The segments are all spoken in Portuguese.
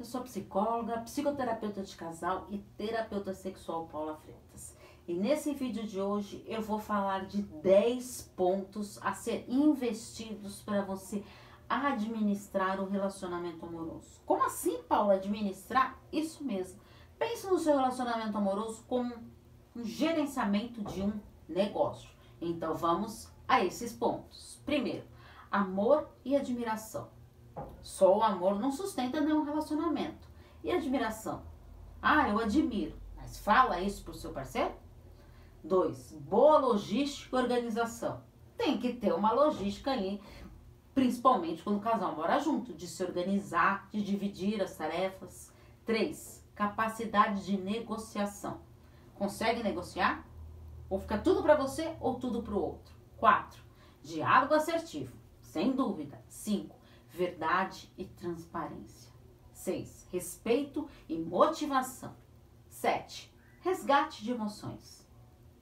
Eu sou psicóloga, psicoterapeuta de casal e terapeuta sexual Paula Freitas. E nesse vídeo de hoje eu vou falar de 10 pontos a ser investidos para você administrar o relacionamento amoroso. Como assim, Paula, administrar? Isso mesmo. Pense no seu relacionamento amoroso como um gerenciamento de um negócio. Então vamos a esses pontos. Primeiro, amor e admiração. Só o amor não sustenta nenhum relacionamento. E admiração? Ah, eu admiro. Mas fala isso pro seu parceiro? Dois, boa logística e organização. Tem que ter uma logística ali, principalmente quando o casal mora junto, de se organizar, de dividir as tarefas. Três, capacidade de negociação. Consegue negociar? Ou fica tudo para você ou tudo para o outro? Quatro, diálogo assertivo, sem dúvida. Cinco, verdade e transparência. 6. Respeito e motivação. 7. Resgate de emoções.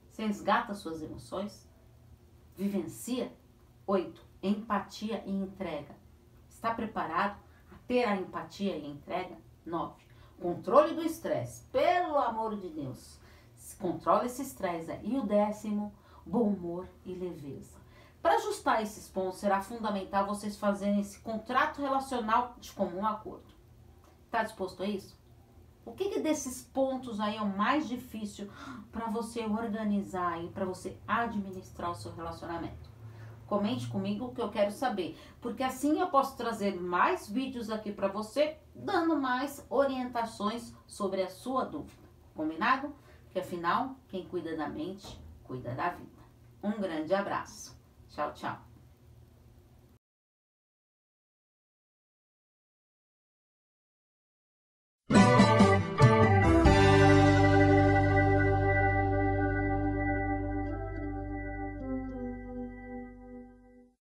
Você resgata suas emoções? Vivencia? 8. Empatia e entrega. Está preparado a ter a empatia e a entrega? 9. Controle do estresse. Pelo amor de Deus. Controle esse estresse. E o décimo, bom humor e leveza. Para ajustar esses pontos, será fundamental vocês fazerem esse contrato relacional de comum acordo. Está disposto a isso? O que, que, desses pontos aí é o mais difícil para você organizar e para você administrar o seu relacionamento? Comente comigo que eu quero saber, porque assim eu posso trazer mais vídeos aqui para você, dando mais orientações sobre a sua dúvida. Combinado? Que afinal, quem cuida da mente, cuida da vida. Um grande abraço. Tchau, tchau.